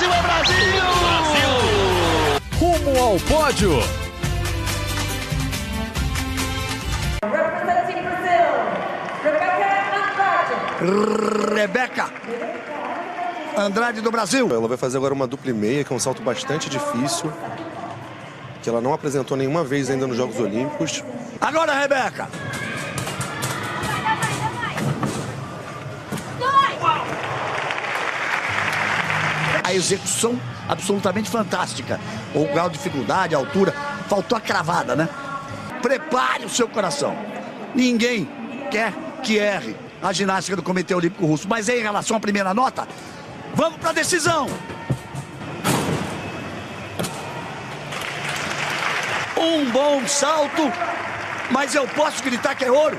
Brasil, é Brasil! Brasil! Rumo ao pódio. Representing Brazil, Rebecca Andrade. Rebeca Andrade do Brasil. Ela vai fazer agora uma dupla e meia, que é um salto bastante difícil, que ela não apresentou nenhuma vez ainda nos Jogos Olímpicos. Agora, Rebeca. A execução absolutamente fantástica. O grau de dificuldade, a altura, faltou a cravada, né? Prepare o seu coração. Ninguém quer que erre a ginástica do Comitê Olímpico Russo. Mas em relação à primeira nota, vamos para a decisão. Um bom salto, mas eu posso gritar que é ouro.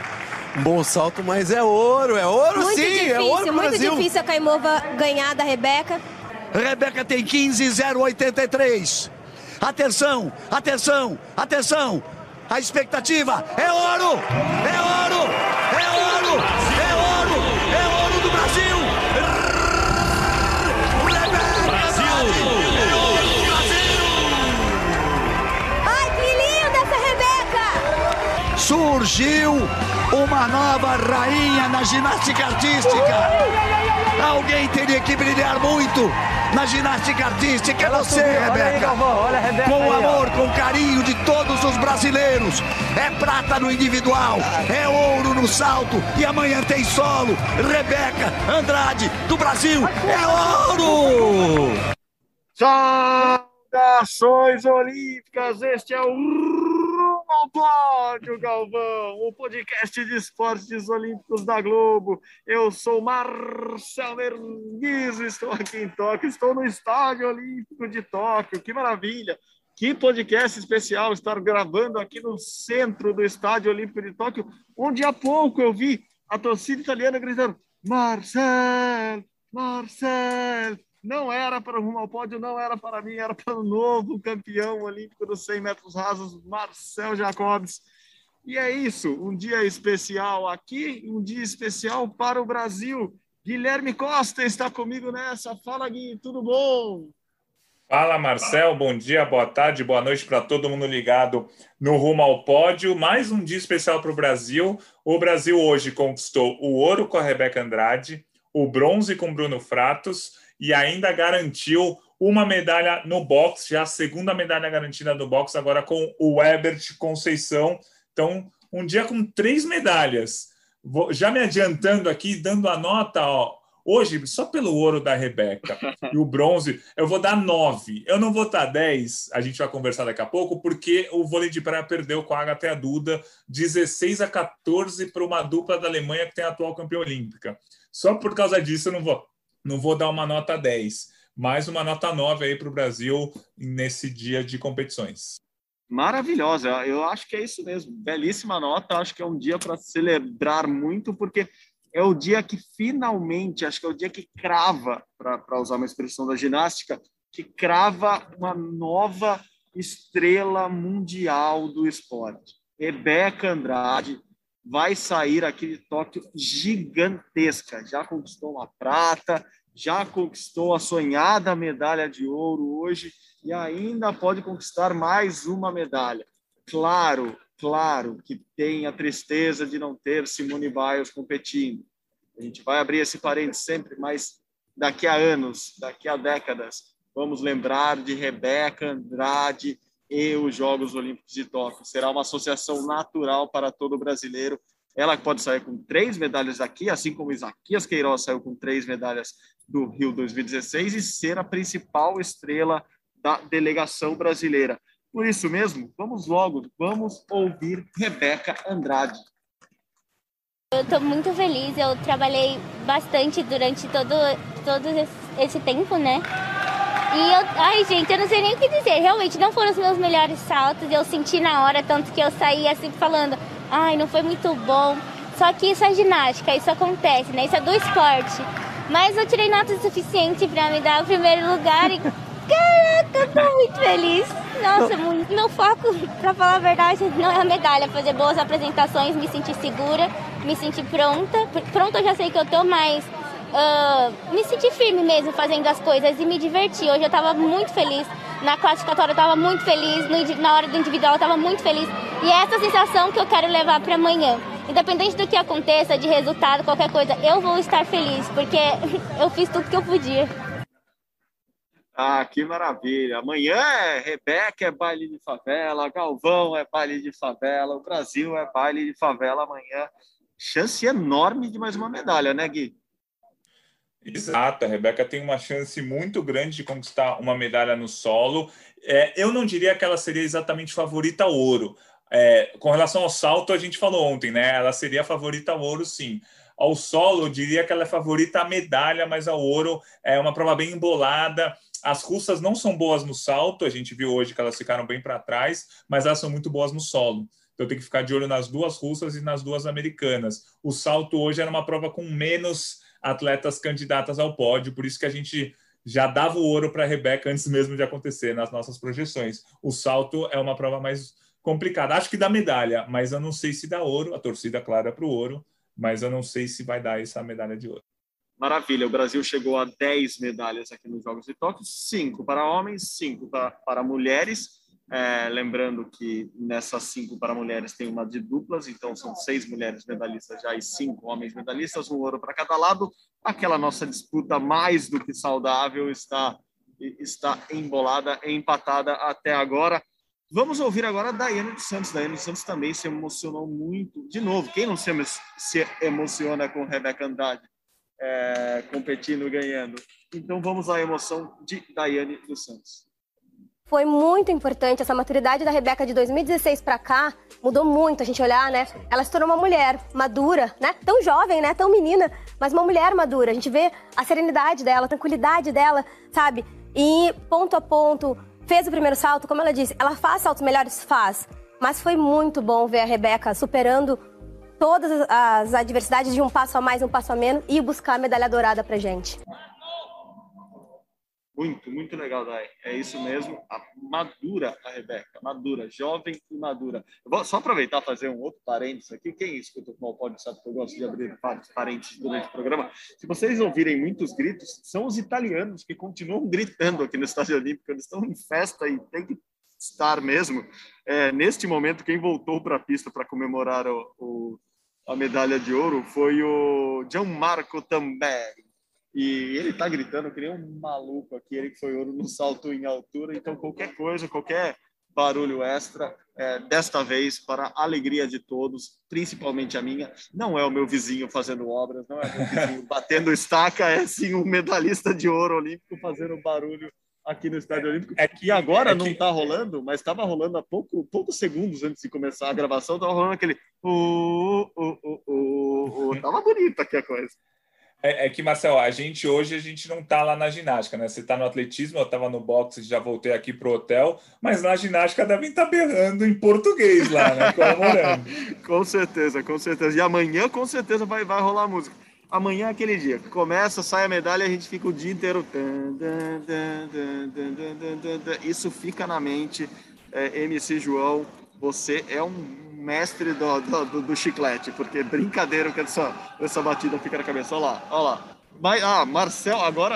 Um bom salto, mas é ouro, é ouro Muito sim, difícil, é ouro muito Brasil. difícil a Caimova ganhar da Rebeca. Rebeca tem 15,083. Atenção, atenção, atenção. A expectativa é ouro! É ouro! É ouro! É ouro! É ouro do Brasil! Brasil! É ouro do Brasil! Ai, que linda essa Rebeca! Surgiu uma nova rainha na ginástica artística. Alguém teria que brilhar muito na ginástica artística. É você, Rebeca. Com o amor, com o carinho de todos os brasileiros. É prata no individual, é ouro no salto. E amanhã tem solo. Rebeca Andrade, do Brasil. É ouro! Saudações Olímpicas, este é o Ao Pódio, Galvão, o podcast de esportes olímpicos da Globo. Eu sou Marcel Merguiz, estou aqui em Tóquio, estou no Estádio Olímpico de Tóquio, que maravilha! Que podcast especial estar gravando aqui no centro do Estádio Olímpico de Tóquio, onde há pouco eu vi a torcida italiana gritando Marcel, Marcel, não era para o ao pódio, não era para mim, era para o novo campeão olímpico dos 100 metros rasos, Marcel Jacobs. E é isso, um dia especial aqui, um dia especial para o Brasil. Guilherme Costa está comigo nessa. Fala, Gui, tudo bom? Fala, Marcel. Bom dia, boa tarde, boa noite para todo mundo ligado no Rumo ao Pódio. Mais um dia especial para o Brasil. O Brasil hoje conquistou o ouro com a Rebeca Andrade, o bronze com Bruno Fratos e ainda garantiu uma medalha no boxe, já a segunda medalha garantida no boxe, agora com o Ebert Conceição. Então, um dia com três medalhas. Vou, já me adiantando aqui, dando a nota, ó, hoje, só pelo ouro da Rebeca e o bronze, eu vou dar nove. Eu não vou dar dez, a gente vai conversar daqui a pouco, porque o vôlei de praia perdeu com a Agatha e a Duda 16 a 14 para uma dupla da Alemanha que tem a atual campeã olímpica. Só por causa disso, eu não vou não vou dar uma nota 10, mais uma nota 9 aí para o Brasil nesse dia de competições. Maravilhosa, eu acho que é isso mesmo. Belíssima nota, acho que é um dia para celebrar muito, porque é o dia que finalmente, acho que é o dia que crava, para usar uma expressão da ginástica, que crava uma nova estrela mundial do esporte. Rebeca Andrade vai sair aqui de Tóquio gigantesca. Já conquistou uma prata, já conquistou a sonhada medalha de ouro hoje e ainda pode conquistar mais uma medalha. Claro, claro que tem a tristeza de não ter Simone Biles competindo. A gente vai abrir esse parênteses sempre, mas daqui a anos, daqui a décadas, vamos lembrar de Rebeca Andrade e os Jogos Olímpicos de Tóquio. Será uma associação natural para todo brasileiro. Ela pode sair com três medalhas aqui, assim como Isaquias Queiroz saiu com três medalhas do Rio 2016 e ser a principal estrela da delegação brasileira. Por isso mesmo, vamos logo, vamos ouvir Rebeca Andrade. Eu estou muito feliz, eu trabalhei bastante durante todo, todo esse tempo, né? E eu, ai gente, eu não sei nem o que dizer, realmente não foram os meus melhores saltos, eu senti na hora, tanto que eu saí assim falando, ai, não foi muito bom. Só que isso é ginástica, isso acontece, né? Isso é do esporte. Mas eu tirei nota suficiente para me dar o primeiro lugar e caraca, eu tô muito feliz. Nossa, muito. meu foco, para falar a verdade, não é a medalha, é fazer boas apresentações, me sentir segura, me sentir pronta. Pronta eu já sei que eu tô, mas uh, me sentir firme mesmo fazendo as coisas e me divertir. Hoje eu estava muito feliz. Na classificatória eu estava muito feliz, no, na hora do individual eu estava muito feliz. E é essa sensação que eu quero levar para amanhã. Independente do que aconteça, de resultado, qualquer coisa, eu vou estar feliz, porque eu fiz tudo que eu podia. Ah, que maravilha. Amanhã é Rebeca, é baile de favela, Galvão é baile de favela, o Brasil é baile de favela amanhã. Chance enorme de mais uma medalha, né, Gui? Exato, a Rebeca tem uma chance muito grande de conquistar uma medalha no solo. É, eu não diria que ela seria exatamente favorita ao ouro. É, com relação ao salto, a gente falou ontem, né? Ela seria favorita ao ouro, sim. Ao solo, eu diria que ela é favorita à medalha, mas ao ouro é uma prova bem embolada. As russas não são boas no salto, a gente viu hoje que elas ficaram bem para trás, mas elas são muito boas no solo. Então tem que ficar de olho nas duas russas e nas duas americanas. O salto hoje era uma prova com menos atletas candidatas ao pódio, por isso que a gente já dava o ouro para a Rebeca antes mesmo de acontecer nas nossas projeções. O salto é uma prova mais complicada. Acho que dá medalha, mas eu não sei se dá ouro. A torcida, claro, é para o ouro, mas eu não sei se vai dar essa medalha de ouro. Maravilha, o Brasil chegou a 10 medalhas aqui nos Jogos de Tóquio, 5 para homens, 5 para, para mulheres. É, lembrando que nessas cinco para mulheres tem uma de duplas, então são seis mulheres medalhistas já e cinco homens medalhistas, um ouro para cada lado. Aquela nossa disputa mais do que saudável está está embolada, empatada até agora. Vamos ouvir agora a Daiane dos Santos. Daiane dos Santos também se emocionou muito. De novo, quem não se, emociona com Rebeca Andrade? é, competindo ganhando. Então vamos à emoção de Daiane dos Santos. Foi muito importante essa maturidade da Rebeca de 2016 para cá, mudou muito a gente olhar, né? Ela se tornou uma mulher madura, né? Tão jovem, né? Tão menina, mas uma mulher madura. A gente vê a serenidade dela, a tranquilidade dela, sabe? E ponto a ponto, fez o primeiro salto, como ela disse, ela faz saltos melhores? Faz. Mas foi muito bom ver a Rebeca superando todas as adversidades de um passo a mais, um passo a menos e buscar a medalha dourada pra gente. Muito, muito legal, Dai. É isso mesmo. A madura, a Rebeca, madura, jovem e madura. Eu vou só aproveitar e fazer um outro parênteses aqui. Quem escuta o Mal pode sabe que eu gosto de abrir parênteses durante o programa. Se vocês ouvirem muitos gritos, são os italianos que continuam gritando aqui no Estádio Olímpico. Eles estão em festa e tem que estar mesmo. É, neste momento, quem voltou para a pista para comemorar o, o a medalha de ouro foi o Gianmarco Tamberi. E ele tá gritando que nem um maluco aqui, ele que foi ouro no salto em altura. Então, qualquer coisa, qualquer barulho extra, é, desta vez, para a alegria de todos, principalmente a minha. Não é o meu vizinho fazendo obras, não é o meu vizinho batendo estaca, é sim um medalhista de ouro olímpico fazendo barulho aqui no Estádio Olímpico. É que agora é não está rolando, mas estava rolando há pouco, poucos segundos antes de começar a gravação, estava rolando aquele. Uh, uh, uh, uh, uh. Tava bonito aqui a coisa. É, é, que, Marcel, a gente hoje a gente não tá lá na ginástica, né? Você está no atletismo, eu estava no boxe, já voltei aqui pro hotel, mas na ginástica devem estar tá berrando em português lá, né? Comemorando. com certeza, com certeza. E amanhã, com certeza, vai, vai rolar música amanhã é aquele dia. Começa, sai a medalha, a gente fica o dia inteiro. Isso fica na mente. É, MC João, você é um mestre do, do, do, chiclete, porque brincadeira que essa, essa batida fica na cabeça. Olha lá, olha lá. Mas, ah, Marcel, agora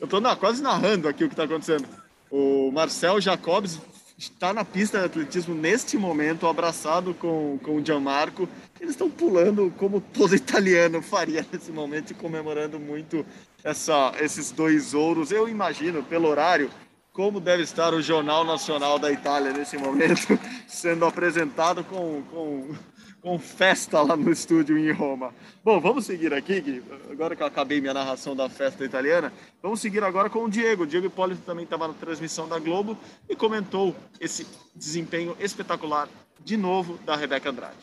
eu na, quase narrando aqui o que está acontecendo. O Marcel Jacobs está na pista de atletismo neste momento, abraçado com, com o Gianmarco. Eles estão pulando como todo italiano faria nesse momento comemorando muito essa, esses dois ouros. Eu imagino, pelo horário, como deve estar o Jornal Nacional da Itália nesse momento, sendo apresentado com, com com festa lá no estúdio em Roma. Bom, vamos seguir aqui, Gui. agora que eu acabei minha narração da festa italiana, vamos seguir agora com o Diego. O Diego Hipólito também estava na transmissão da Globo e comentou esse desempenho espetacular, de novo, da Rebeca Andrade.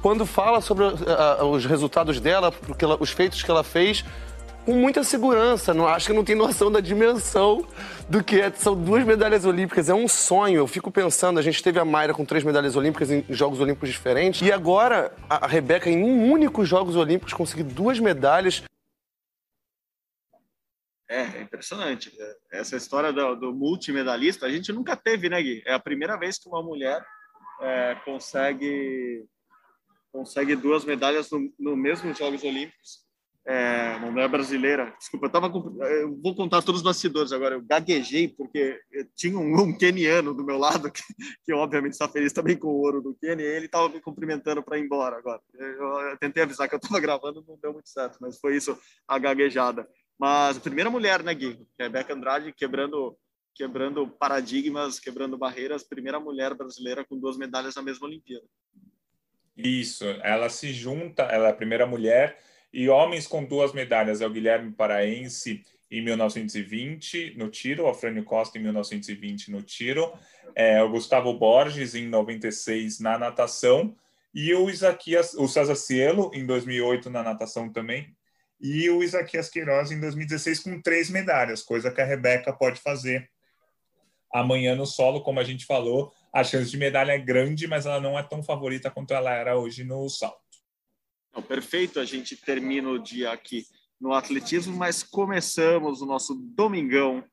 Quando fala sobre uh, os resultados dela, porque ela, os feitos que ela fez, com muita segurança. Não, acho que não tem noção da dimensão do que é. São duas medalhas olímpicas, é um sonho. Eu fico pensando, a gente teve a Mayra com três medalhas olímpicas em Jogos Olímpicos diferentes. E agora a Rebeca, em um único Jogos Olímpicos, conseguir duas medalhas. É, é impressionante. Essa história do, do, multimedalista, a gente nunca teve, né, Gui? É a primeira vez que uma mulher é, consegue consegue duas medalhas no, no mesmo Jogos Olímpicos é, uma mulher brasileira. Desculpa, eu tava eu vou contar todos os bastidores agora. Eu gaguejei porque tinha um, um keniano do meu lado que, que, obviamente está feliz também com o ouro do Quênia. E ele estava me cumprimentando para ir embora agora. Eu, eu, tentei avisar que eu estava gravando, não deu muito certo, mas foi isso a gaguejada. Mas a primeira mulher, né, Gui? Rebeca Andrade quebrando quebrando paradigmas, quebrando barreiras, primeira mulher brasileira com duas medalhas na mesma Olimpíada. Isso, ela se junta, ela é a primeira mulher e homens com duas medalhas é o Guilherme Paraense em 1920 no tiro, o Afrânio Costa em 1920 no tiro, é, o Gustavo Borges em 96 na natação e o Isaquias, o César Cielo em 2008 na natação também e o Isaquias Queiroz em 2016 com três medalhas, coisa que a Rebeca pode fazer amanhã no solo, como a gente falou, a chance de medalha é grande, mas ela não é tão favorita quanto ela era hoje no salto. Perfeito, a gente termina o dia aqui no atletismo, mas começamos o nosso domingão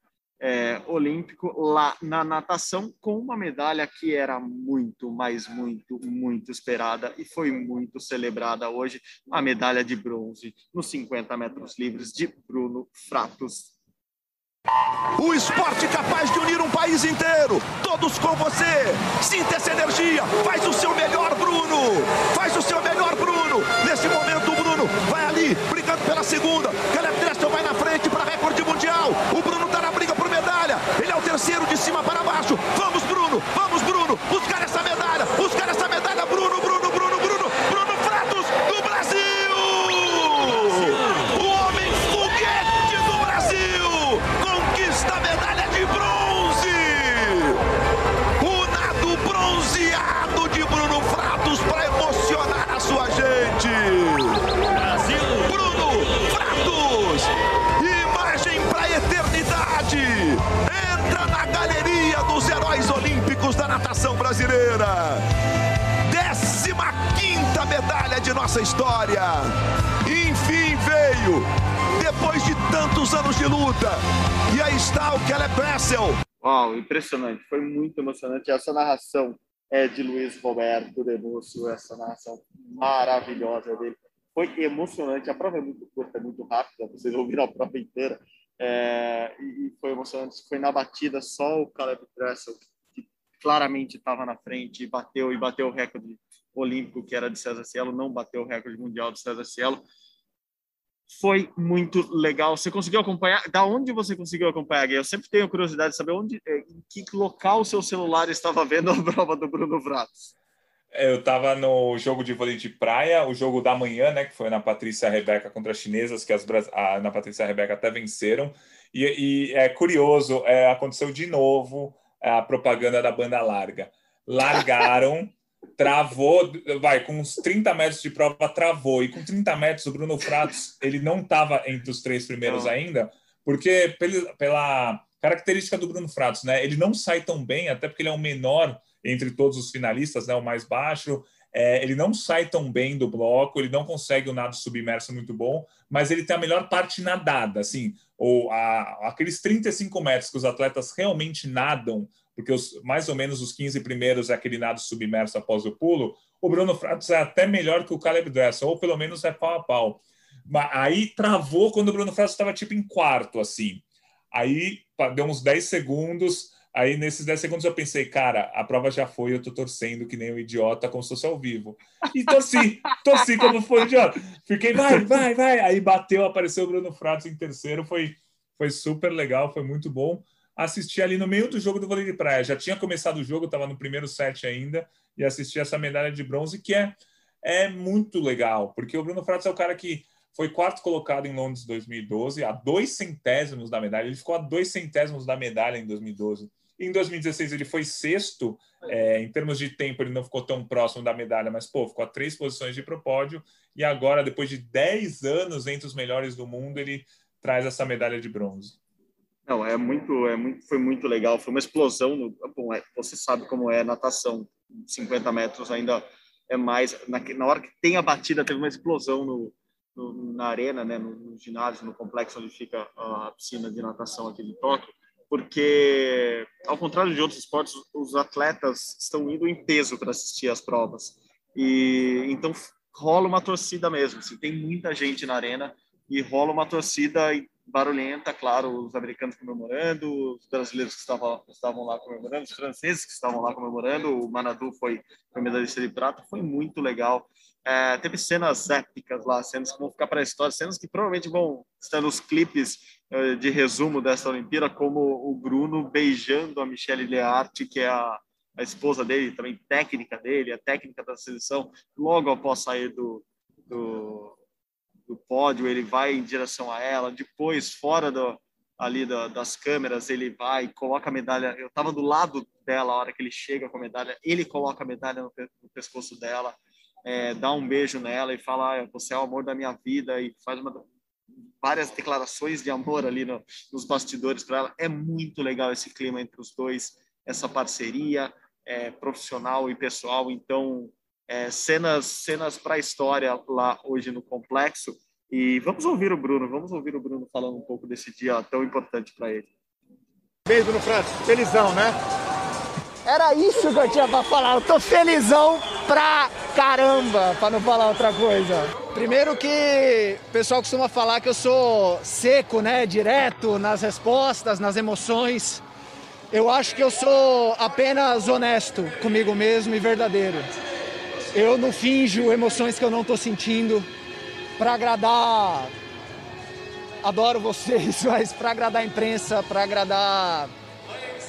é, olímpico lá na natação com uma medalha que era muito, mas muito, muito esperada e foi muito celebrada hoje, a medalha de bronze nos 50 metros livres de Bruno Fratos. O esporte capaz de unir um país inteiro, todos com você. Sinta essa energia, faz o seu melhor, Bruno. Faz o seu melhor, Bruno. Nesse momento, o Bruno vai ali, brigando pela segunda. Caleb Dressel vai na frente para recorde mundial. O Bruno está na briga por medalha. Ele é o terceiro de cima para baixo. Vamos, Bruno, vamos, Bruno, brasileira. Décima quinta medalha de nossa história. Enfim veio. Depois de tantos anos de luta. E aí está o Caleb Dressel. Uau, impressionante. Foi muito emocionante essa narração é de Luiz Roberto Denúcio, essa narração maravilhosa dele. Foi emocionante. A prova é muito curta, é muito rápida. Vocês ouviram a prova inteira. É, e foi emocionante. Foi na batida só o Caleb Dressel, claramente estava na frente e bateu e bateu o recorde olímpico que era de César Cielo, não bateu o recorde mundial de César Cielo. Foi muito legal. Você conseguiu acompanhar? Da onde você conseguiu acompanhar? Eu sempre tenho curiosidade de saber onde, eh, em que local o seu celular estava vendo a prova do Bruno Vratos. Eu estava no jogo de vôlei de praia, o jogo da manhã, né, que foi na Patrícia Rebeca contra as chinesas, que as a, na Patrícia Rebeca até venceram. E, e é curioso, é, aconteceu de novo é, a propaganda da banda larga. Largaram, travou, vai, com uns 30 metros de prova, travou. E com 30 metros, o Bruno Fratos, ele não estava entre os três primeiros Não. ainda, porque pela, pela característica do Bruno Fratos, né, ele não sai tão bem, até porque ele é o menor entre todos os finalistas, né, o mais baixo. É, ele não sai tão bem do bloco, ele não consegue o nado submerso muito bom, mas ele tem a melhor parte nadada, assim, ou a, aqueles 35 metros que os atletas realmente nadam, porque os, mais ou menos os 15 primeiros é aquele nado submerso após o pulo, o Bruno Fratos é até melhor que o Caleb Dressel, ou pelo menos é pau a pau. Mas aí travou quando o Bruno Fratos estava tipo em quarto, assim. Aí deu uns 10 segundos. Aí nesses 10 segundos eu pensei, cara, a prova já foi, eu tô torcendo que nem um idiota, como se fosse ao vivo. E torci, torci como foi um idiota. Fiquei, vai, vai, vai. Aí bateu, apareceu o Bruno Fratos em terceiro, foi, foi super legal, foi muito bom. Assisti ali no meio do jogo do vôlei de praia. Já tinha começado o jogo, estava no primeiro set ainda, e assisti essa medalha de bronze, que é, é muito legal, porque o Bruno Fratos é o cara que foi quarto colocado em Londres 2012, a dois centésimos da medalha. Ele ficou a dois centésimos da medalha em 2012. Em 2016 ele foi sexto, é, em termos de tempo ele não ficou tão próximo da medalha, mas pô, ficou a três posições de pro. E agora, depois de 10 anos entre os melhores do mundo, ele traz essa medalha de bronze. Não, é muito, é muito, foi muito legal. Foi uma explosão. No, bom, é, você sabe como é natação, 50 metros ainda é mais. Na, na hora que tem a batida, teve uma explosão no, no, na arena, né, no, no ginásio, no complexo onde fica a piscina de natação aqui de Tóquio, porque, ao contrário de outros esportes, os atletas estão indo em peso para assistir às provas. E então rola uma torcida mesmo. Assim, tem muita gente na arena e rola uma torcida barulhenta, claro, os americanos comemorando, os brasileiros que estavam, estavam lá comemorando, os franceses que estavam lá comemorando, o Manadu foi, foi medalhista de prata, foi muito legal. É, teve cenas épicas lá, cenas que vão ficar para a história, cenas que provavelmente vão estar nos clipes de resumo dessa Olimpíada, como o Bruno beijando a Michelle Learte, que é a, a esposa dele, também técnica dele, a técnica da seleção, logo após sair do, do do pódio, ele vai em direção a ela, depois, fora do, ali das câmeras, ele vai, coloca a medalha, eu estava do lado dela a hora que ele chega com a medalha, ele coloca a medalha no, no pescoço dela, é, dá um beijo nela e fala, ah, você é o amor da minha vida, e faz uma, várias declarações de amor ali no, nos bastidores para ela. É muito legal esse clima entre os dois, essa parceria é, profissional e pessoal. Então, é, cenas cenas para a história lá hoje no complexo. E vamos ouvir o Bruno, vamos ouvir o Bruno falando um pouco desse dia tão importante para ele. Beijo no França, felizão, né? Era isso que eu tinha para falar. Eu tô felizão pra caramba, para não falar outra coisa. Primeiro que o pessoal costuma falar que eu sou seco, né, direto nas respostas, nas emoções. Eu acho que eu sou apenas honesto comigo mesmo e verdadeiro. Eu não finjo emoções que eu não estou sentindo para agradar. Adoro vocês, mas para agradar a imprensa, para agradar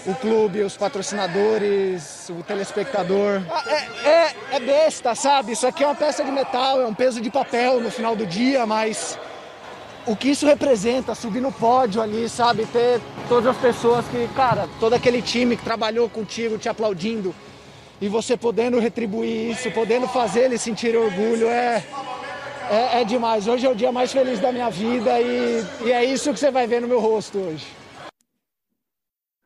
o clube, os patrocinadores, o telespectador. Ah, é, é, é, besta, sabe? Isso aqui é uma peça de metal, é um peso de papel no final do dia, mas o que isso representa, subir no pódio ali, sabe? Ter todas as pessoas que, cara, todo aquele time que trabalhou contigo te aplaudindo e você podendo retribuir isso, podendo fazer ele sentir orgulho, é, é, é, demais. Hoje é o dia mais feliz da minha vida e, e é isso que você vai ver no meu rosto hoje.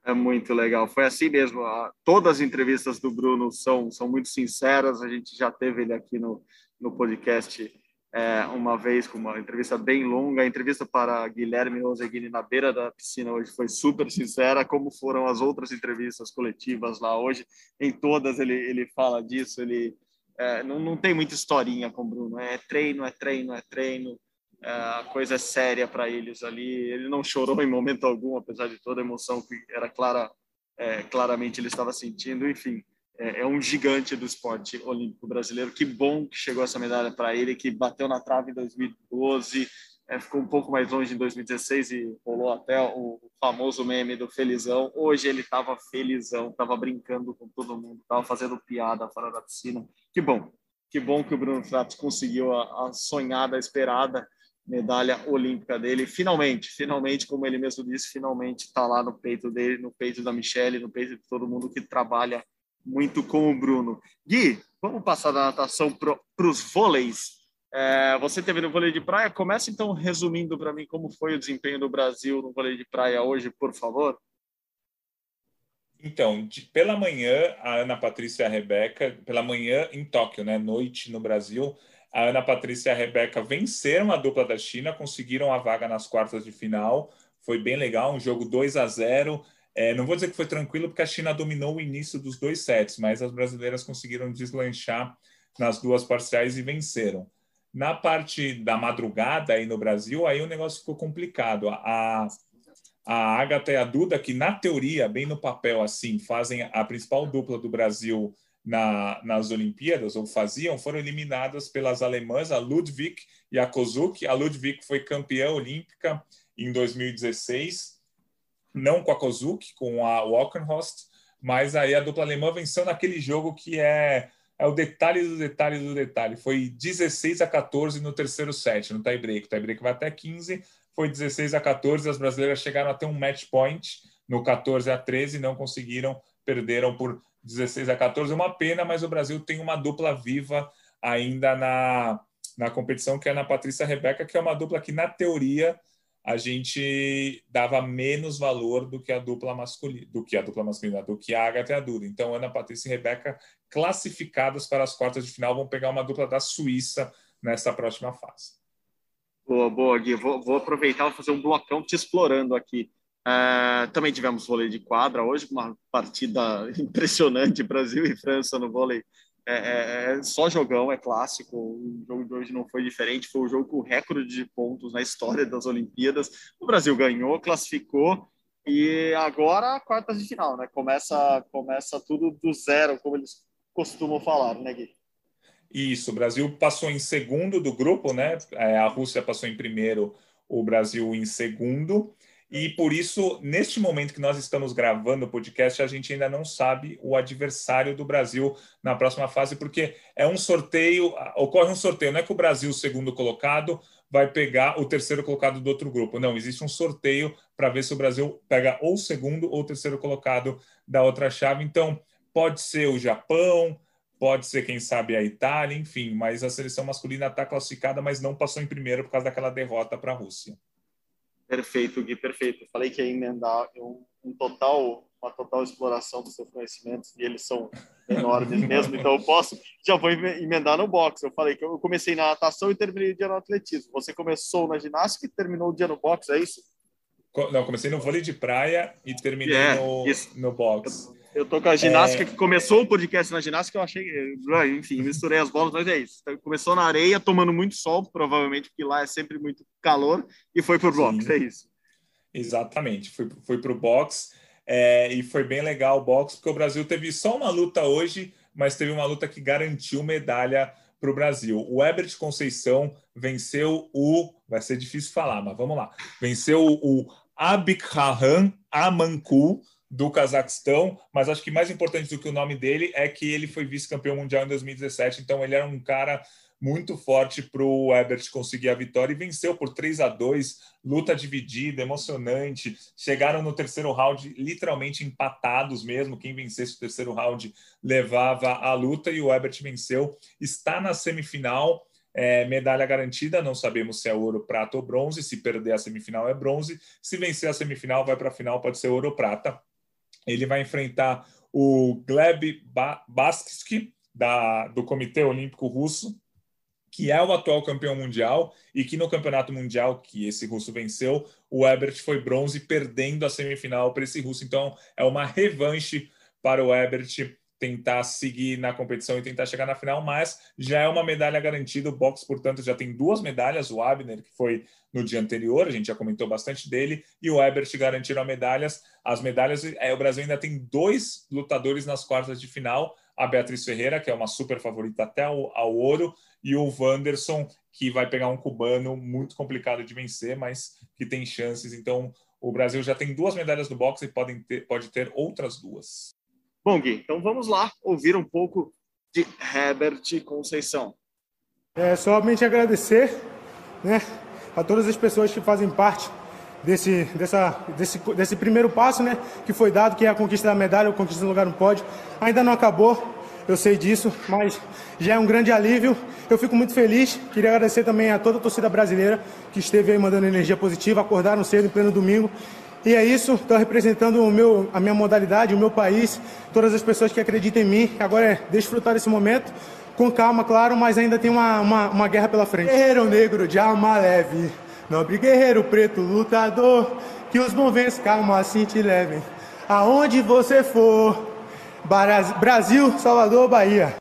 É muito legal. Foi assim mesmo. Todas as entrevistas do Bruno são, são muito sinceras. A gente já teve ele aqui no, no podcast é, uma vez com uma entrevista bem longa. A entrevista para Guilherme Roseguini na beira da piscina hoje foi super sincera, como foram as outras entrevistas coletivas lá hoje. Em todas ele, ele fala disso, ele é, não, não tem muita historinha com o Bruno. É treino, é treino, é treino. É, a coisa é séria para eles ali. Ele não chorou em momento algum, apesar de toda a emoção que era clara, é, claramente ele estava sentindo. Enfim, é, é, um gigante do esporte olímpico brasileiro. Que bom que chegou essa medalha para ele, que bateu na trave em 2012, é, ficou um pouco mais longe em 2016 e rolou até o famoso meme do felizão. Hoje ele estava felizão, estava brincando com todo mundo, estava fazendo piada fora da piscina. Que bom, que bom que o Bruno Fratos conseguiu a, a sonhada, a esperada medalha olímpica dele. Finalmente, finalmente, como ele mesmo disse, finalmente está lá no peito dele, no peito da Michelle, no peito de todo mundo que trabalha muito com o Bruno. Gui, vamos passar da natação para os vôleis. É, você teve no vôlei de praia. Começa então resumindo para mim como foi o desempenho do Brasil no vôlei de praia hoje, por favor. Então, de, pela manhã, a Ana Patrícia e a Rebeca, pela manhã em Tóquio, né, noite no Brasil, a Ana Patrícia e a Rebeca venceram a dupla da China, conseguiram a vaga nas quartas de final. Foi bem legal, um jogo 2 a 0 é, não vou dizer que foi tranquilo, porque a China dominou o início dos dois sets, mas as brasileiras conseguiram deslanchar nas duas parciais e venceram. Na parte da madrugada aí no Brasil, aí o negócio ficou complicado. A, a Agatha e a Duda, que na teoria, bem no papel, assim, fazem a principal dupla do Brasil na, nas Olimpíadas, ou faziam, foram eliminadas pelas alemãs, a Ludwig e a Kozuki. A Ludwig foi campeã olímpica em 2016 não com a Kozuki, com a Walkenhorst, mas aí a dupla alemã venceu naquele jogo que é, é o detalhe do detalhe do detalhe. Foi 16 a 14 no terceiro set, no tie-break. O tie-break vai até 15, foi 16 a 14. As brasileiras chegaram a ter um match point no 14 a 13, não conseguiram, perderam por 16 a 14. Uma pena, mas o Brasil tem uma dupla viva ainda na, na competição, que é na Patrícia Rebeca, que é uma dupla que, na teoria, a gente dava menos valor do que a dupla masculina, do que a dupla masculina, do que a Agatha e a Duda. Então, Ana Patrícia e Rebeca, classificadas para as quartas de final, vão pegar uma dupla da Suíça nessa próxima fase. Boa, boa, Gui. Vou, vou aproveitar e fazer um blocão te explorando aqui. Uh, também tivemos vôlei de quadra hoje, uma partida impressionante, Brasil e França no vôlei É, é, é, só jogão, é clássico. O jogo de hoje não foi diferente. Foi o jogo com recorde de pontos na história das Olimpíadas. O Brasil ganhou, classificou e agora quartas de final, né? Começa, começa tudo do zero, como eles costumam falar, né, Gui? Isso, o Brasil passou em segundo do grupo, né? É, a Rússia passou em primeiro, o Brasil em segundo. E por isso, neste momento que nós estamos gravando o podcast, a gente ainda não sabe o adversário do Brasil na próxima fase, porque é um sorteio, ocorre um sorteio, não é que o Brasil, segundo colocado, vai pegar o terceiro colocado do outro grupo. Não, existe um sorteio para ver se o Brasil pega ou o segundo ou o terceiro colocado da outra chave. Então, pode ser o Japão, pode ser, quem sabe, a Itália, enfim, mas a seleção masculina está classificada, mas não passou em primeiro por causa daquela derrota para a Rússia. Perfeito, Gui, perfeito. Falei que ia emendar um, um total, uma total exploração dos seus conhecimentos e eles são enormes mesmo, então eu posso, já vou emendar no boxe. Eu falei que eu comecei na natação e terminei o dia no atletismo. Você começou na ginástica e terminou o dia no boxe, é isso? Não, comecei no vôlei de praia e terminei é, no, no boxe. Eu tô com a ginástica é... que começou o podcast na ginástica, eu achei, enfim, misturei as bolas, mas é isso. Então, começou na areia, tomando muito sol, provavelmente, porque lá é sempre muito calor, e foi pro box, é isso. Exatamente, fui, fui pro box, é, e foi bem legal o box, porque o Brasil teve só uma luta hoje, mas teve uma luta que garantiu medalha para o Brasil. O Ebert Conceição venceu o. Vai ser difícil falar, mas vamos lá. Venceu o Abikhahan Amanku do Cazaquistão, mas acho que mais importante do que o nome dele é que ele foi vice-campeão mundial em 2017, então ele era um cara muito forte para o Ebert conseguir a vitória e venceu por 3 a 2 luta dividida, emocionante. Chegaram no terceiro round literalmente empatados mesmo. Quem vencesse o terceiro round levava a luta e o Ebert venceu. Está na semifinal. É, medalha garantida, não sabemos se é ouro, prata ou bronze. Se perder a semifinal é bronze. Se vencer a semifinal, vai para a final, pode ser ouro ou prata. Ele vai enfrentar o Gleb Baskski, da, do Comitê Olímpico Russo, que é o atual campeão mundial e que no campeonato mundial que esse russo venceu, o Ebert foi bronze, perdendo a semifinal para esse russo. Então é uma revanche para o Ebert tentar seguir na competição e tentar chegar na final, mas já é uma medalha garantida. O boxe, portanto, já tem duas medalhas. O Abner, que foi no dia anterior, a gente já comentou bastante dele, e o Ebert garantiram as medalhas. As medalhas, é, o Brasil ainda tem dois lutadores nas quartas de final: a Beatriz Ferreira, que é uma super favorita até ao, ao ouro, e o Wanderson, que vai pegar um cubano muito complicado de vencer, mas que tem chances. Então, o Brasil já tem duas medalhas no boxe e podem ter, pode ter outras duas. Bom, Gui, então vamos lá ouvir um pouco de Herbert Conceição. É somente agradecer né, a todas as pessoas que fazem parte desse, dessa, desse, desse primeiro passo né, que foi dado, que é a conquista da medalha, a conquista do lugar no pódio. Ainda não acabou, eu sei disso, mas já é um grande alívio. Eu fico muito feliz. Queria agradecer também a toda a torcida brasileira que esteve aí mandando energia positiva, acordaram cedo em pleno domingo e é isso, estou representando o meu, a minha modalidade, o meu país, todas as pessoas que acreditam em mim. Agora é desfrutar desse momento, com calma, claro, mas ainda tem uma, uma, uma guerra pela frente. Guerreiro negro de alma leve, nobre guerreiro preto lutador, que os movimentos calma assim te levem. Aonde você for, Brasil, Salvador, Bahia.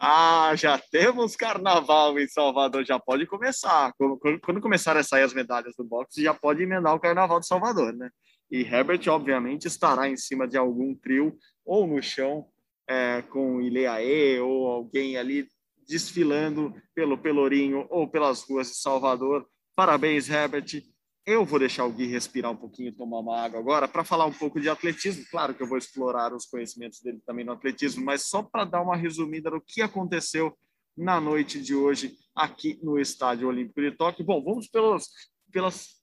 Ah, já temos carnaval em Salvador, já pode começar. Quando, começarem a sair as medalhas do boxe, já pode emendar o carnaval de Salvador, né? E Herbert, obviamente, estará em cima de algum trio ou no chão é, com Ileaê ou alguém ali desfilando pelo Pelourinho ou pelas ruas de Salvador. Parabéns, Herbert. Eu vou deixar o Gui respirar um pouquinho, tomar uma água agora, para falar um pouco de atletismo. Claro que eu vou explorar os conhecimentos dele também no atletismo, mas só para dar uma resumida do que aconteceu na noite de hoje aqui no Estádio Olímpico de Tóquio. Bom, vamos pelos, pelas,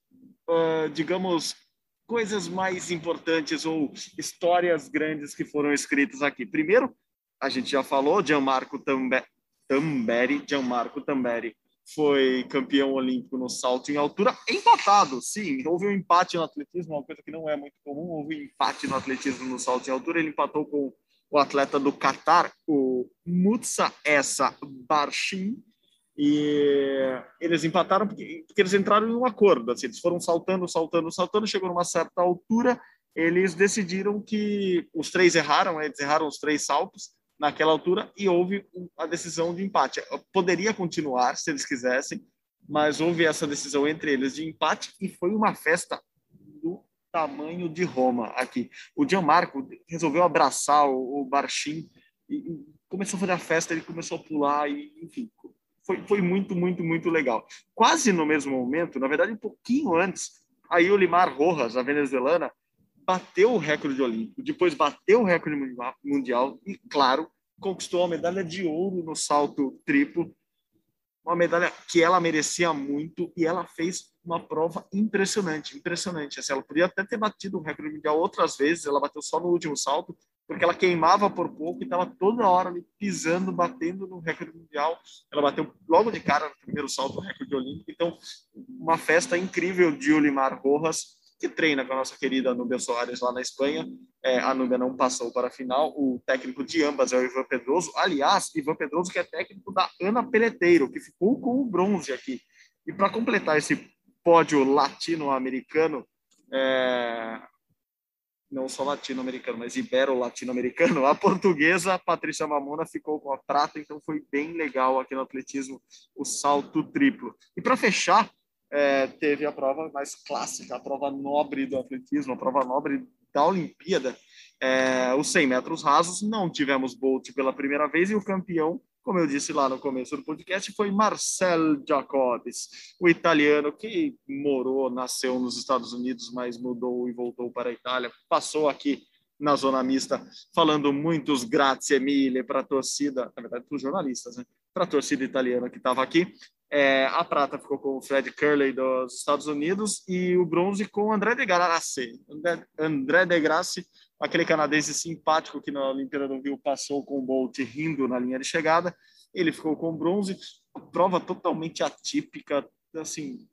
uh, digamos, coisas mais importantes ou histórias grandes que foram escritas aqui. Primeiro, a gente já falou, Gianmarco Tamberi, Gianmarco Tamberi foi campeão olímpico no salto em altura, empatado, sim. Houve um empate no atletismo, uma coisa que não é muito comum. Houve um empate no atletismo no salto em altura. Ele empatou com o atleta do Qatar, o Mutsa Essa Barshin. E eles empataram porque, porque, eles entraram em um acordo. Assim, eles foram saltando, saltando, saltando. Chegou numa certa altura, eles decidiram que os três erraram, eles erraram os três saltos naquela altura e houve a decisão de empate. Poderia continuar se eles quisessem, mas houve essa decisão entre eles de empate e foi uma festa do tamanho de Roma aqui. O Gianmarco resolveu abraçar o, e, e, começou a fazer a festa, ele começou a pular e, enfim, foi, foi muito, muito, muito legal. Quase no mesmo momento, na verdade, um pouquinho antes, aí o Limar Rojas, a venezuelana, bateu o recorde olímpico, depois bateu o recorde mundial e, claro, conquistou a medalha de ouro no salto triplo, uma medalha que ela merecia muito e ela fez uma prova impressionante, impressionante. Assim, ela podia até ter batido o recorde mundial outras vezes, ela bateu só no último salto, porque ela queimava por pouco e estava toda hora ali pisando, batendo no recorde mundial. Ela bateu logo de cara no primeiro salto o recorde olímpico. Então, uma festa incrível de Olimar Rojas, que treina com a nossa querida Nubia Soares lá na Espanha. É, a Nubia não passou para a final. O técnico de ambas é o Ivan Pedroso. Aliás, Ivan Pedroso que é técnico da Ana Peleteiro, que ficou com o bronze aqui. E para completar esse pódio latino-americano, é, não só latino-americano, mas ibero-latino-americano, a portuguesa Patrícia Mamona ficou com a prata, então foi bem legal aqui no atletismo o salto triplo. E para fechar, é, teve a prova mais clássica, a prova nobre do atletismo, a prova nobre da Olimpíada, é, os 100 metros rasos. Não tivemos Bolt pela primeira vez e o campeão, como eu disse lá no começo do podcast, foi Marcel Jacobs, o italiano que morou, nasceu nos Estados Unidos, mas mudou e voltou para a Itália, passou aqui na zona mista, falando muitos grazie mille para a torcida, na verdade, para os jornalistas, né? Para a torcida italiana que estava aqui. É, a prata ficou com o Fred Curley dos Estados Unidos e o bronze com André de Grasse. André de Grasse, aquele canadense simpático que na Olimpíada do Rio passou com o Bolt rindo na linha de chegada. Ele ficou com bronze. Prova totalmente atípica, assim,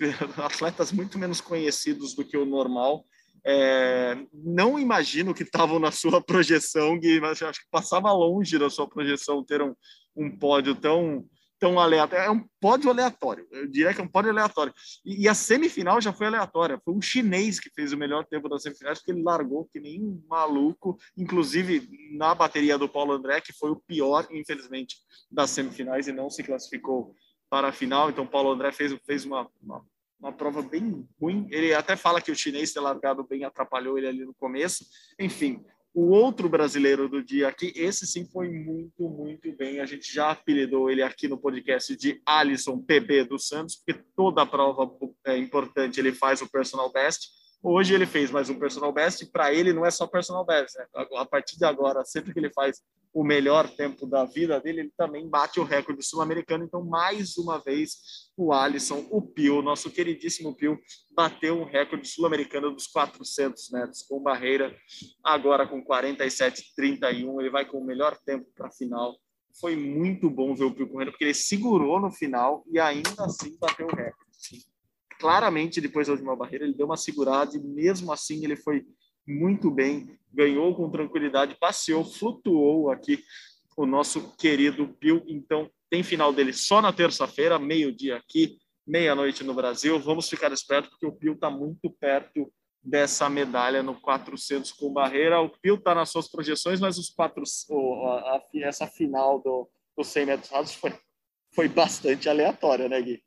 atletas muito menos conhecidos do que o normal. É, não imagino que estavam na sua projeção, Gui, mas acho que passava longe da sua projeção ter um, um pódio tão tão aleatório. É um pódio aleatório. Eu diria que é um pódio aleatório. E, e, a semifinal já foi aleatória. Foi um chinês que fez o melhor tempo da semifinal, porque ele largou que nem um maluco, inclusive na bateria do Paulo André, que foi o pior, infelizmente, das semifinais e não se classificou para a final. Então, Paulo André fez, fez uma, uma, uma prova bem ruim. Ele até fala que o chinês ter largado bem atrapalhou ele ali no começo. Enfim, o outro brasileiro do dia aqui, esse sim foi muito, muito bem. A gente já apelidou ele aqui no podcast de Alisson PB dos Santos, porque toda prova é importante ele faz o personal best. Hoje ele fez mais um personal best, para ele não é só personal best, né? A partir de agora, sempre que ele faz o melhor tempo da vida dele, ele também bate o recorde sul-americano. Então, mais uma vez, o Alisson, o Pio, nosso queridíssimo Pio, bateu o recorde sul-americano dos 400 metros com barreira, agora com 47,31. Ele vai com o melhor tempo para a final. Foi muito bom ver o Pio correndo, porque ele segurou no final e ainda assim bateu o recorde. Claramente, depois da última barreira, ele deu uma segurada e mesmo assim ele foi muito bem, ganhou com tranquilidade, passeou, flutuou aqui o nosso querido Pio. Então, tem final dele só na terça-feira, meio-dia aqui, meia-noite no Brasil. Vamos ficar esperto, porque o Pio está muito perto dessa medalha no 400 com barreira. O Pio está nas suas projeções, mas os quatro, essa final do, do 100 metros rasos foi, foi bastante aleatória, né, Gui?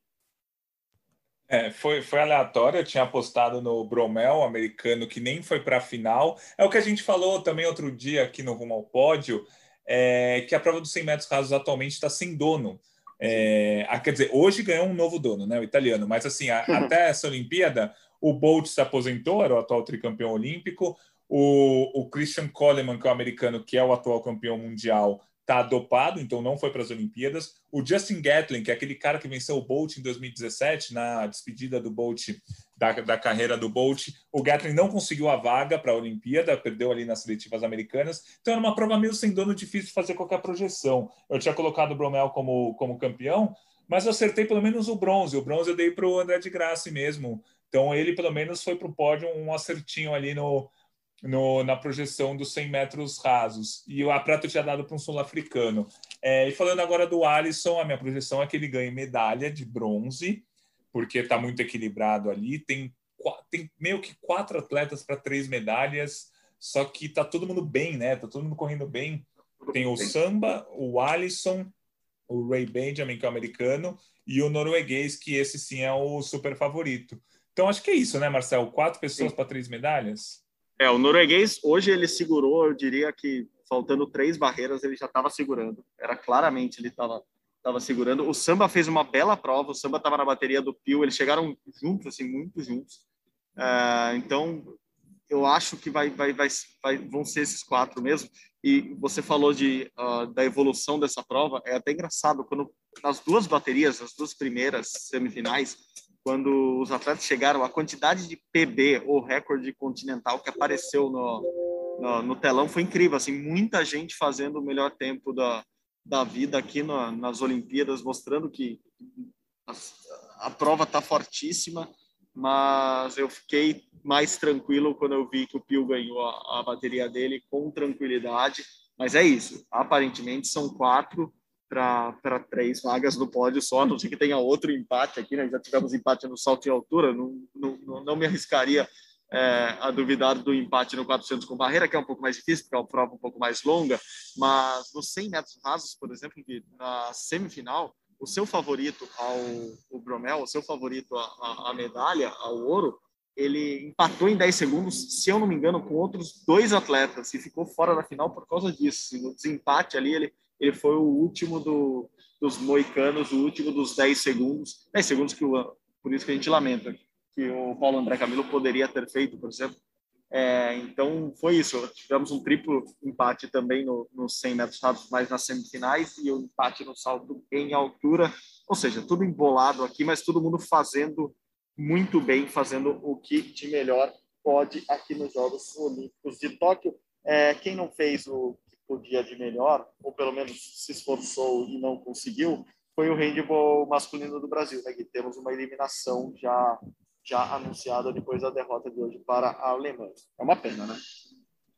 É, foi, foi aleatório, eu tinha apostado no Bromel, americano, que nem foi para a final. É o que a gente falou também outro dia aqui no Rumo ao Pódio, é, que a prova dos 100 metros rasos atualmente está sem dono. É, quer dizer, hoje ganhou um novo dono, né, o italiano, mas assim, a, até essa Olimpíada, o Bolt se aposentou, era o atual tricampeão olímpico, o, o Christian Coleman, que é o americano, que é o atual campeão mundial, está dopado, então não foi para as Olimpíadas. O Justin Gatlin, que é aquele cara que venceu o Bolt em 2017, na despedida do Bolt, da, da carreira do Bolt, o Gatlin não conseguiu a vaga para a Olimpíada, perdeu ali nas seletivas americanas. Então era uma prova meio sem dono, difícil de fazer qualquer projeção. Eu tinha colocado o Bromel como, como campeão, mas eu acertei pelo menos o bronze. O bronze eu dei para o André de Graça mesmo. Então ele pelo menos foi para o pódio um acertinho ali no, no, na projeção dos 100 metros rasos. E a prata eu tinha dado para um sul-africano. É, e falando agora do Alisson, a minha projeção é que ele ganhe medalha de bronze, porque está muito equilibrado ali. Tem, tem meio que quatro atletas para três medalhas, só que está todo mundo bem, né? Está todo mundo correndo bem. Tem o samba, o Alisson, o Ray Benjamin, que é o americano, e o norueguês, que esse sim é o super favorito. Então acho que é isso, né, Marcel? Quatro pessoas para três medalhas? É, o norueguês hoje ele segurou, eu diria que faltando três barreiras ele já estava segurando. Era claramente ele estava tava segurando. O Samba fez uma bela prova, o Samba estava na bateria do Pio, eles chegaram juntos, assim, muito juntos. Uh, então, eu acho que vai, vai, vai, vai, vão ser esses quatro mesmo. E você falou de, uh, da evolução dessa prova, é até engraçado, quando nas duas baterias, as duas primeiras semifinais, quando os atletas chegaram, a quantidade de PB, ou recorde continental, que apareceu no, no, no telão foi incrível. Assim, muita gente fazendo o melhor tempo da, da vida aqui nas Olimpíadas, mostrando que a, a prova está fortíssima, mas eu fiquei mais tranquilo quando eu vi que o Pio ganhou a, a bateria dele com tranquilidade. Mas é isso, aparentemente são quatro para três vagas no pódio só, a não ser que tenha outro empate aqui, né? Já tivemos empate no salto em altura, não, não, não me arriscaria é, a duvidar do empate no 400 com barreira, que é um pouco mais difícil, porque é uma prova um pouco mais longa, mas nos 100 metros rasos, por exemplo, na semifinal, o seu favorito ao Bromel, o seu favorito à, medalha, ao ouro, ele empatou em 10 segundos, se eu não me engano, com outros dois atletas e ficou fora da final por causa disso. No desempate ali, ele, ele foi o último do, dos moicanos, o último dos 10 segundos. 10 segundos que o, por isso que a gente lamenta que o Paulo André Camilo poderia ter feito, por exemplo. É, então foi isso. Tivemos um triplo empate também no, nos 100 metros rasos, mais nas semifinais e o um empate no salto em altura. Ou seja, tudo embolado aqui, mas todo mundo fazendo muito bem, fazendo o que de melhor pode aqui nos Jogos Olímpicos de Tóquio. É, quem não fez o podia de melhor, ou pelo menos se esforçou e não conseguiu, foi o handball masculino do Brasil, né? Que temos uma eliminação já já anunciada depois da derrota de hoje para a Alemanha. É uma pena, né?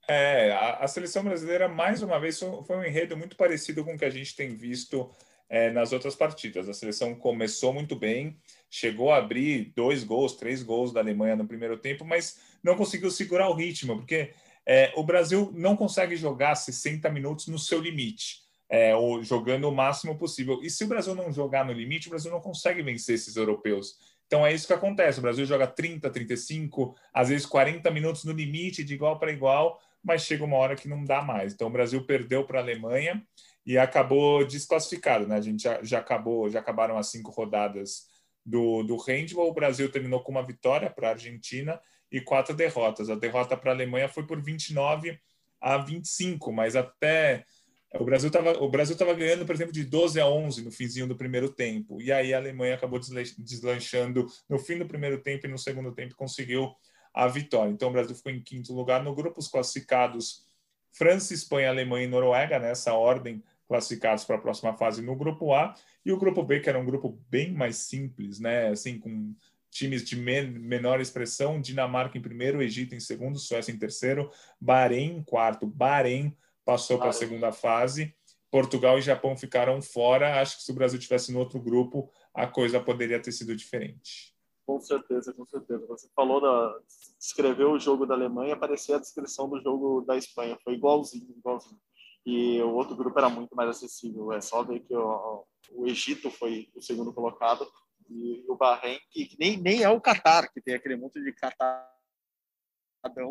É, a, a seleção brasileira, mais uma vez, foi um enredo muito parecido com o que a gente tem visto é, nas outras partidas. A seleção começou muito bem, chegou a abrir dois gols, três gols da Alemanha no primeiro tempo, mas não conseguiu segurar o ritmo, porque é, o Brasil não consegue jogar 60 minutos no seu limite. É, ou jogando o máximo possível. E se o Brasil não jogar no limite, o Brasil não consegue vencer esses europeus. Então é isso que acontece. O Brasil joga 30, 35, às vezes 40 minutos no limite, de igual para igual, mas chega uma hora que não dá mais. Então o Brasil perdeu para a Alemanha e acabou desclassificado, né? A gente já, já acabou, já acabaram as cinco rodadas do, do handball. O Brasil terminou com uma vitória para a Argentina e quatro derrotas. A derrota para a Alemanha foi por 29 a 25, mas até o Brasil estava o Brasil tava ganhando, por exemplo, de 12 a 11 no finzinho do primeiro tempo. E aí a Alemanha acabou deslanchando no fim do primeiro tempo e no segundo tempo conseguiu a vitória. Então o Brasil ficou em quinto lugar no grupo, os classificados França, Espanha, Alemanha e Noruega, nessa ordem, classificados para a próxima fase no grupo A. E o grupo B, que era um grupo bem mais simples, né? Assim, com times de menor expressão, Dinamarca em primeiro, Egito em segundo, Suécia em terceiro, Bahrein em quarto, Bahrein passou para a segunda fase. Portugal e Japão ficaram fora. Acho que se o Brasil tivesse no outro grupo, a coisa poderia ter sido diferente. Com certeza, com certeza. Você falou da descreveu o jogo da Alemanha, parecia a descrição do jogo da Espanha. Foi igualzinho, igualzinho. E o outro grupo era muito mais acessível. É só ver que o, o Egito foi o segundo colocado e o Bahrein, que nem, nem é o Catar, que tem aquele monte de catadão,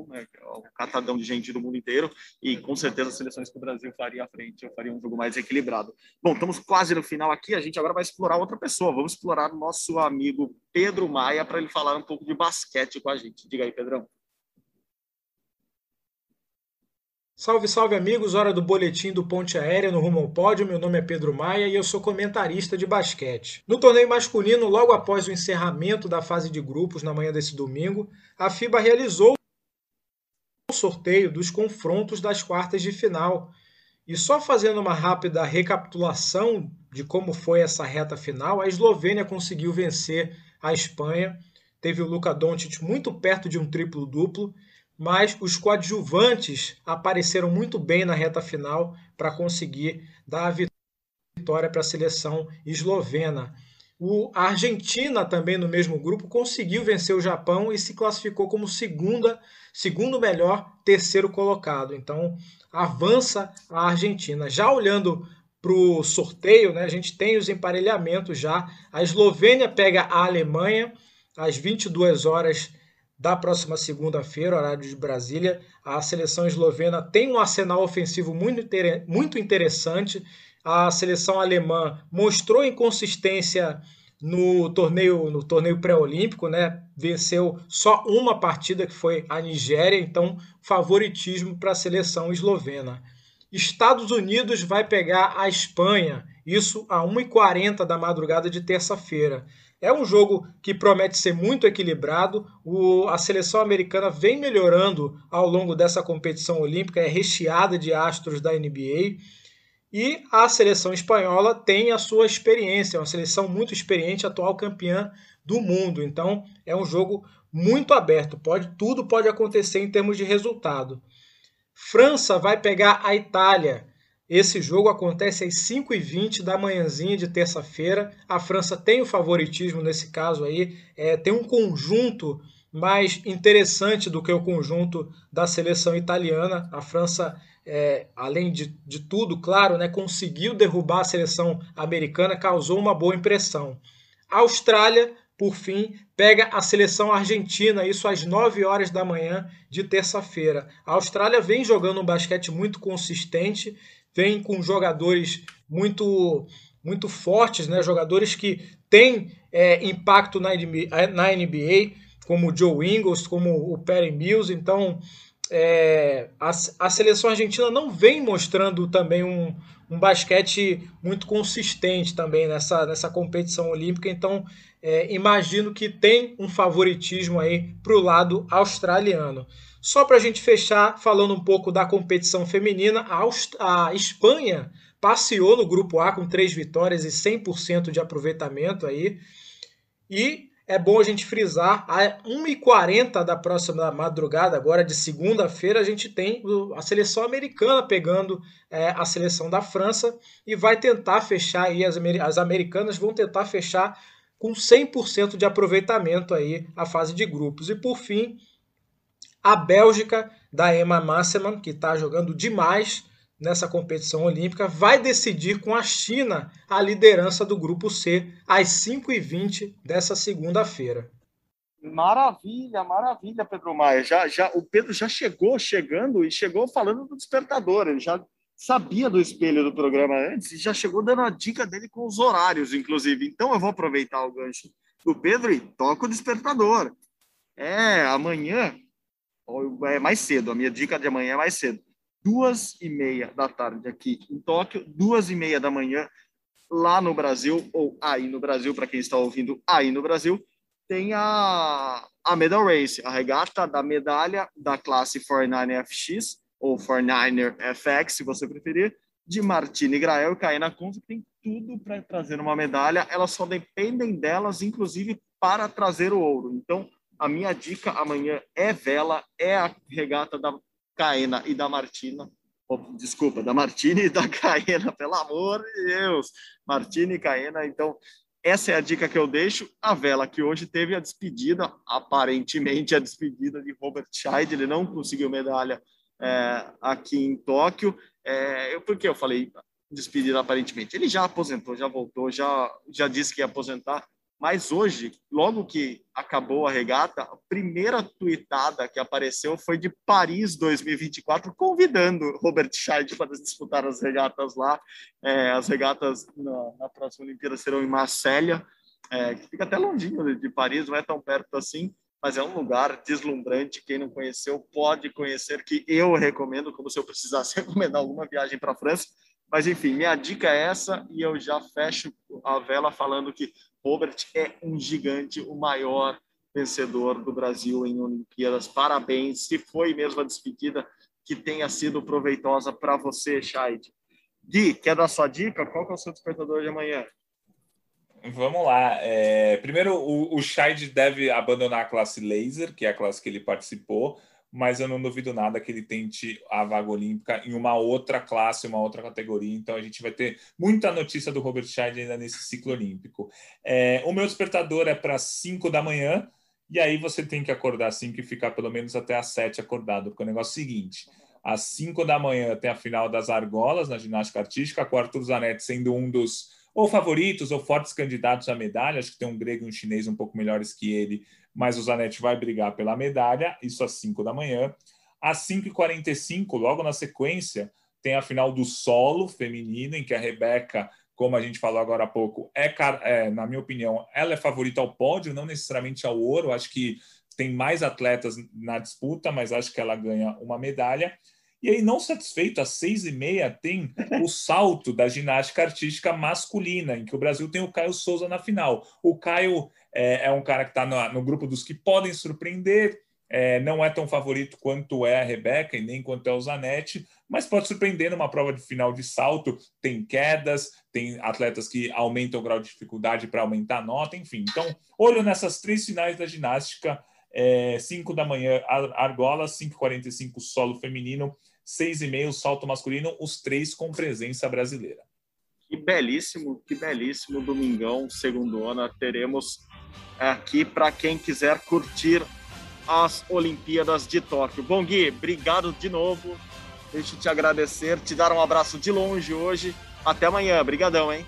né? É o catadão de gente do mundo inteiro, e com certeza as seleções que o Brasil faria à frente, eu faria um jogo mais equilibrado. Bom, estamos quase no final aqui, a gente agora vai explorar outra pessoa, vamos explorar o nosso amigo Pedro Maia para ele falar um pouco de basquete com a gente. Diga aí, Pedrão. Salve, salve amigos, hora do boletim do Ponte Aérea no Rumo ao Pódio. Meu nome é Pedro Maia e eu sou comentarista de basquete. No torneio masculino, logo após o encerramento da fase de grupos na manhã desse domingo, a FIBA realizou sorteio dos confrontos das quartas de final. E só fazendo uma rápida recapitulação de como foi essa reta final, a Eslovênia conseguiu vencer a Espanha. Teve o Luka Doncic muito perto de um triplo-duplo, mas os coadjuvantes apareceram muito bem na reta final para conseguir dar a vitória para a seleção eslovena. O, a Argentina, também no mesmo grupo, conseguiu vencer o Japão e se classificou como segunda, segundo melhor, terceiro colocado. Então, avança a Argentina. Já olhando para o sorteio, né, a gente tem os emparelhamentos já. A Eslovênia pega a Alemanha às 22 horas da próxima segunda-feira, horário de Brasília. A seleção eslovena tem um arsenal ofensivo muito, interessante. A seleção alemã mostrou inconsistência no torneio no torneio pré-olímpico, né? Venceu só uma partida que foi a Nigéria, então favoritismo para a seleção eslovena. Estados Unidos vai pegar a Espanha, isso a 1h40 da madrugada de terça-feira. É um jogo que promete ser muito equilibrado. O, a seleção americana vem melhorando ao longo dessa competição olímpica, é recheada de astros da NBA. E a seleção espanhola tem a sua experiência, é uma seleção muito experiente, atual campeã do mundo. Então é um jogo muito aberto, pode tudo pode acontecer em termos de resultado. França vai pegar a Itália. Esse jogo acontece às 5h20 da manhãzinha de terça-feira. A França tem o favoritismo nesse caso aí, é, tem um conjunto mais interessante do que o conjunto da seleção italiana. A França, é, além de, de tudo, claro, né, conseguiu derrubar a seleção americana, causou uma boa impressão. A Austrália, por fim, pega a seleção argentina, isso às 9 horas da manhã de terça-feira. A Austrália vem jogando um basquete muito consistente vem com jogadores muito muito fortes, né? jogadores que têm é, impacto na NBA, na NBA, como o Joe Ingles, como o Perry Mills. Então, é, a, a seleção argentina não vem mostrando também um, um basquete muito consistente também nessa, nessa competição olímpica. Então, é, imagino que tem um favoritismo aí para o lado australiano. Só para a gente fechar, falando um pouco da competição feminina, a, a Espanha passeou no grupo A com três vitórias e 100% de aproveitamento aí. E é bom a gente frisar, a 1h40 da próxima madrugada, agora de segunda-feira, a gente tem a seleção americana pegando é, a seleção da França e vai tentar fechar aí, as, as americanas vão tentar fechar com 100% de aproveitamento aí a fase de grupos. E por fim, a Bélgica, da Emma Masseman, que está jogando demais nessa competição olímpica, vai decidir com a China a liderança do grupo C às 5h20 dessa segunda-feira. Maravilha, maravilha, Pedro Maia. Já, já, o Pedro já chegou chegando e chegou falando do despertador. Ele já sabia do espelho do programa antes e já chegou dando a dica dele com os horários, inclusive. Então eu vou aproveitar o gancho do Pedro e toco o despertador. É, amanhã é mais cedo, a minha dica de amanhã é mais cedo. Duas e meia da tarde aqui em Tóquio, duas e meia da manhã lá no Brasil, ou aí no Brasil, para quem está ouvindo aí no Brasil, tem a, a Medal Race, a regata da medalha da classe 49FX, ou 49er FX, se você preferir, de Martini Grael e Caena Conza, que tem tudo para trazer uma medalha, elas só dependem delas, inclusive, para trazer o ouro. Então, a minha dica amanhã é vela, é a regata da Caena e da Martina. Oh, desculpa, da Martini e da Caena, pelo amor de Deus. Martini e Caena, então essa é a dica que eu deixo. A vela que hoje teve a despedida, aparentemente a despedida de Robert Scheid, ele não conseguiu medalha é, aqui em Tóquio. É, eu, por que eu falei despedida aparentemente? Ele já aposentou, já voltou, já, já disse que ia aposentar. Mas hoje, logo que acabou a regata, a primeira tweetada que apareceu foi de Paris 2024, convidando Robert Scheid para disputar as regatas lá. É, as regatas na, na, próxima Olimpíada serão em Marselha, é, que fica até longinho de, de Paris, não é tão perto assim, mas é um lugar deslumbrante. Quem não conheceu pode conhecer, que eu recomendo, como se eu precisasse recomendar alguma viagem para a França. Mas enfim, minha dica é essa e eu já fecho a vela falando que Robert é um gigante, o maior vencedor do Brasil em Olimpíadas. Parabéns. Se foi mesmo a despedida, que tenha sido proveitosa para você, Shaid. Gui, quer dar sua dica? Qual é o seu despertador de amanhã? Vamos lá. É, primeiro, o, o deve abandonar a classe laser, que é a classe que ele participou, mas eu não duvido nada que ele tente a vaga olímpica em uma outra classe, uma outra categoria. Então a gente vai ter muita notícia do Robert Scheid ainda nesse ciclo olímpico. É, o meu despertador é para 5 da manhã, e aí você tem que acordar 5 e ficar pelo menos até às 7 acordado, porque o negócio é o seguinte. Às 5 da manhã tem a final das argolas na ginástica artística, com o Arthur Zanetti sendo um dos ou favoritos ou fortes candidatos à medalha. Acho que tem um grego e um chinês um pouco melhores que ele, mas o Zanetti vai brigar pela medalha, isso às 5 da manhã. Às 5h45, logo na sequência, tem a final do solo feminino, em que a Rebeca, como a gente falou agora há pouco, é, é na minha opinião, ela é favorita ao pódio, não necessariamente ao ouro. Acho que tem mais atletas na disputa, mas acho que ela ganha uma medalha. E aí, não satisfeito, às seis e meia tem o salto da ginástica artística masculina, em que o Brasil tem o Caio Souza na final. O Caio é, é um cara que está no, no, grupo dos que podem surpreender, é, não é tão favorito quanto é a Rebeca e nem quanto é o Zanetti, mas pode surpreender numa prova de final de salto. Tem quedas, tem atletas que aumentam o grau de dificuldade para aumentar a nota, enfim. Então, olho nessas três finais da ginástica. É, 5 da manhã, argola, 5h45 solo feminino, seis e meio salto masculino, os três com presença brasileira. Que belíssimo, que belíssimo domingão, segundona, teremos aqui para quem quiser curtir as Olimpíadas de Tóquio. Bom, Gui, obrigado de novo. Deixa eu te agradecer, te dar um abraço de longe hoje. Até amanhã, brigadão, hein?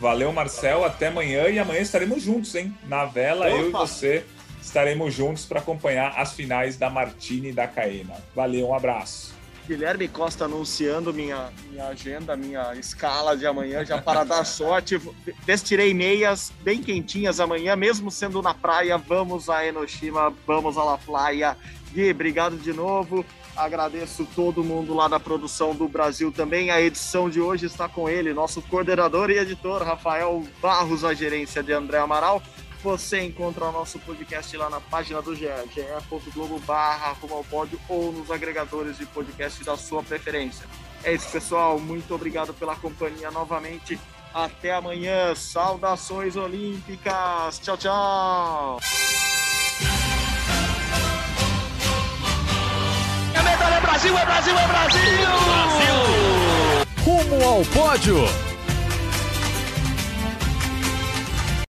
Valeu, Marcel. Até amanhã e amanhã estaremos juntos, hein? Na vela, Opa. eu e você estaremos juntos para acompanhar as finais da Martini e da Caena. Valeu, um abraço. Guilherme Costa anunciando minha, minha agenda, minha escala de amanhã, já para dar sorte. Vestirei meias bem quentinhas amanhã, mesmo sendo na praia. Vamos a Enoshima, vamos à La Playa. Gui, obrigado de novo. Agradeço todo mundo lá da produção do Brasil também. A edição de hoje está com ele, nosso coordenador e editor, Rafael Barros, a gerência de André Amaral. Você encontra o nosso podcast lá na página do GE, ge.globo barra pódio ou nos agregadores de podcast da sua preferência. É isso, pessoal. Muito obrigado pela companhia novamente. Até amanhã. Saudações olímpicas. Tchau, tchau. É Brasil, é Brasil, é Brasil! Brasil! Rumo ao pódio.